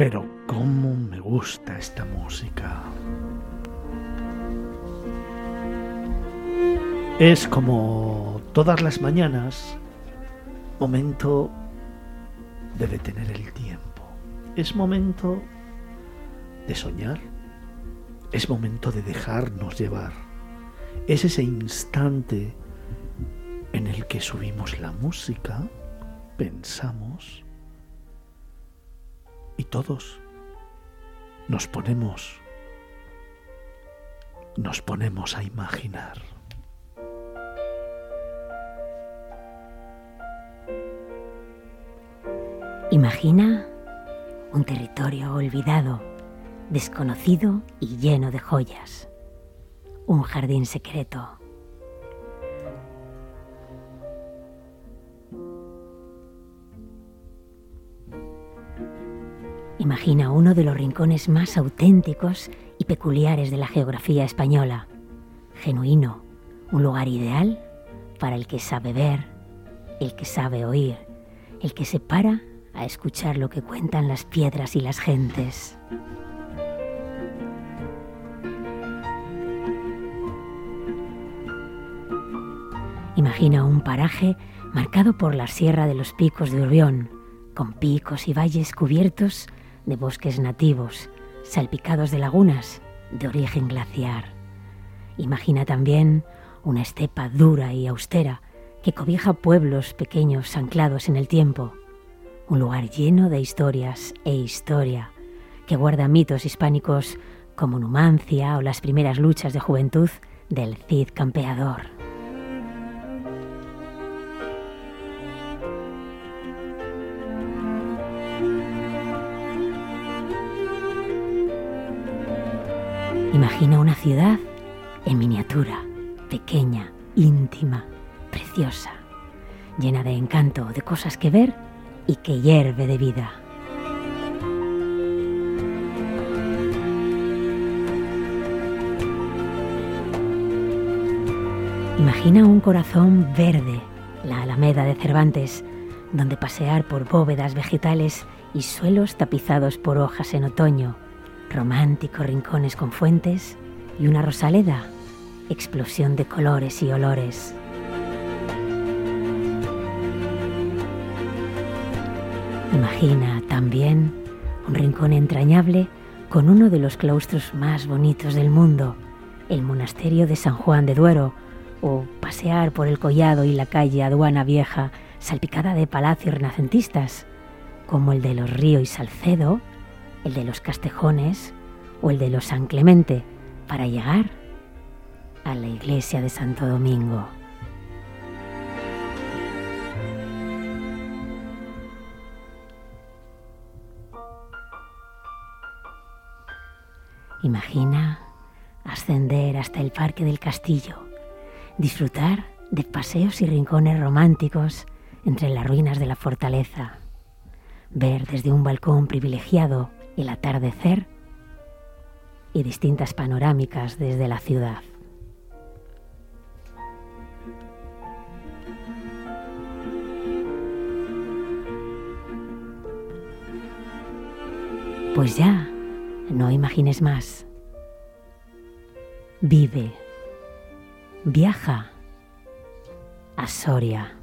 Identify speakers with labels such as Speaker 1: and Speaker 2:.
Speaker 1: Pero cómo me gusta esta música. Es como todas las mañanas, momento de detener el tiempo. Es momento de soñar. Es momento de dejarnos llevar. Es ese instante en el que subimos la música, pensamos y todos nos ponemos nos ponemos a imaginar.
Speaker 2: Imagina un territorio olvidado, desconocido y lleno de joyas. Un jardín secreto. Imagina uno de los rincones más auténticos y peculiares de la geografía española. Genuino, un lugar ideal para el que sabe ver, el que sabe oír, el que se para a escuchar lo que cuentan las piedras y las gentes. Imagina un paraje marcado por la sierra de los picos de Urbión, con picos y valles cubiertos de bosques nativos, salpicados de lagunas de origen glaciar. Imagina también una estepa dura y austera que cobija pueblos pequeños anclados en el tiempo, un lugar lleno de historias e historia, que guarda mitos hispánicos como Numancia o las primeras luchas de juventud del Cid campeador. Imagina una ciudad en miniatura, pequeña, íntima, preciosa, llena de encanto, de cosas que ver y que hierve de vida. Imagina un corazón verde, la Alameda de Cervantes, donde pasear por bóvedas vegetales y suelos tapizados por hojas en otoño, románticos rincones con fuentes y una rosaleda, explosión de colores y olores. Imagina también un rincón entrañable con uno de los claustros más bonitos del mundo, el monasterio de San Juan de Duero, o pasear por el collado y la calle Aduana Vieja salpicada de palacios renacentistas, como el de los Río y Salcedo, el de los Castejones o el de los San Clemente, para llegar a la iglesia de Santo Domingo. Imagina ascender hasta el Parque del Castillo, disfrutar de paseos y rincones románticos entre las ruinas de la fortaleza, ver desde un balcón privilegiado el atardecer y distintas panorámicas desde la ciudad. Pues ya, no imagines más. Vive, viaja a Soria.